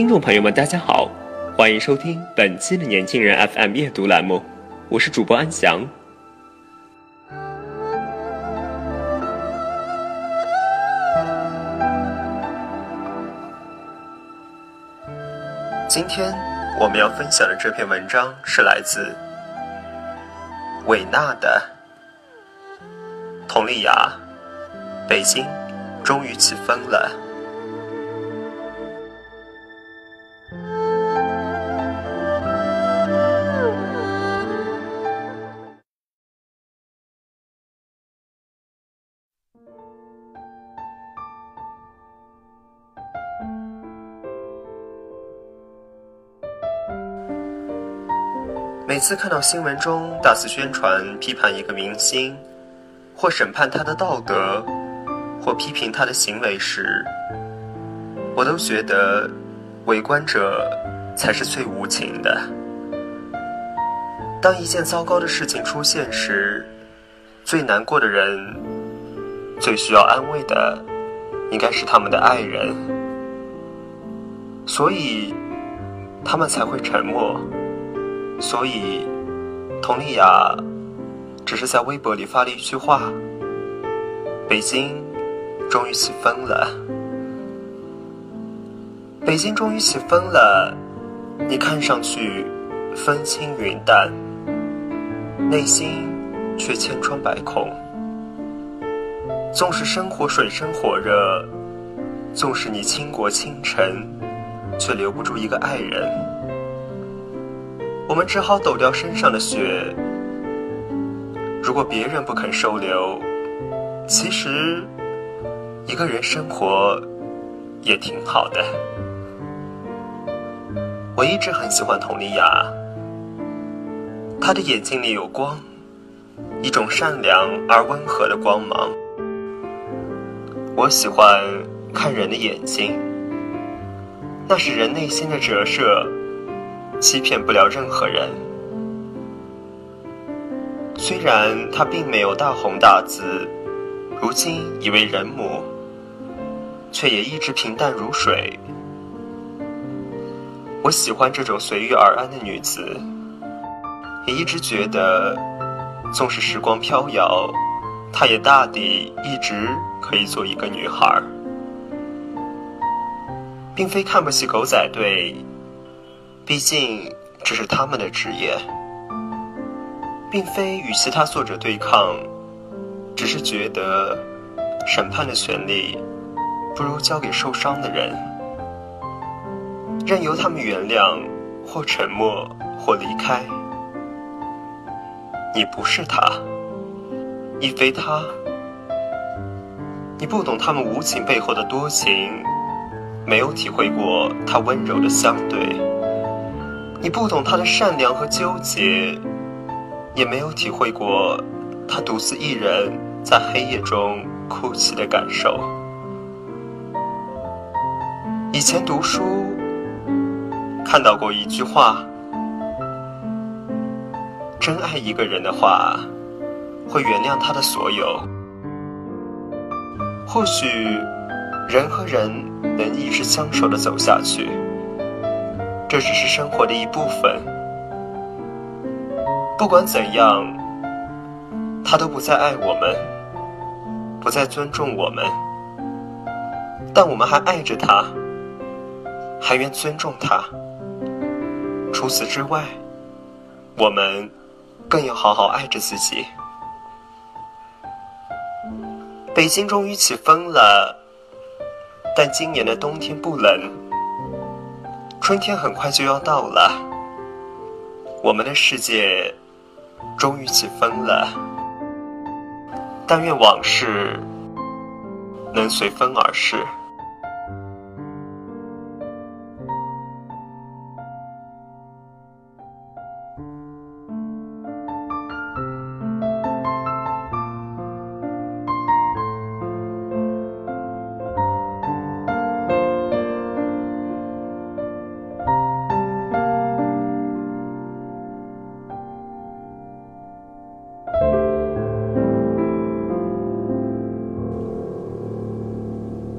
听众朋友们，大家好，欢迎收听本期的年轻人 FM 阅读栏目，我是主播安翔。今天我们要分享的这篇文章是来自伟纳的佟丽娅，北京终于起风了。每次看到新闻中大肆宣传批判一个明星，或审判他的道德，或批评他的行为时，我都觉得围观者才是最无情的。当一件糟糕的事情出现时，最难过的人，最需要安慰的，应该是他们的爱人，所以他们才会沉默。所以，佟丽娅只是在微博里发了一句话：“北京终于起风了。”北京终于起风了，你看上去风轻云淡，内心却千疮百孔。纵使生活水深火热，纵使你倾国倾城，却留不住一个爱人。我们只好抖掉身上的雪。如果别人不肯收留，其实一个人生活也挺好的。我一直很喜欢佟丽娅，她的眼睛里有光，一种善良而温和的光芒。我喜欢看人的眼睛，那是人内心的折射。欺骗不了任何人。虽然她并没有大红大紫，如今已为人母，却也一直平淡如水。我喜欢这种随遇而安的女子，也一直觉得，纵使时光飘摇，她也大抵一直可以做一个女孩，并非看不起狗仔队。毕竟，这是他们的职业，并非与其他作者对抗，只是觉得审判的权利不如交给受伤的人，任由他们原谅或沉默或离开。你不是他，亦非他，你不懂他们无情背后的多情，没有体会过他温柔的相对。你不懂他的善良和纠结，也没有体会过他独自一人在黑夜中哭泣的感受。以前读书看到过一句话：真爱一个人的话，会原谅他的所有。或许人和人能一直相守的走下去。这只是生活的一部分。不管怎样，他都不再爱我们，不再尊重我们，但我们还爱着他，还愿尊重他。除此之外，我们更要好好爱着自己。北京终于起风了，但今年的冬天不冷。春天很快就要到了，我们的世界终于起风了。但愿往事能随风而逝。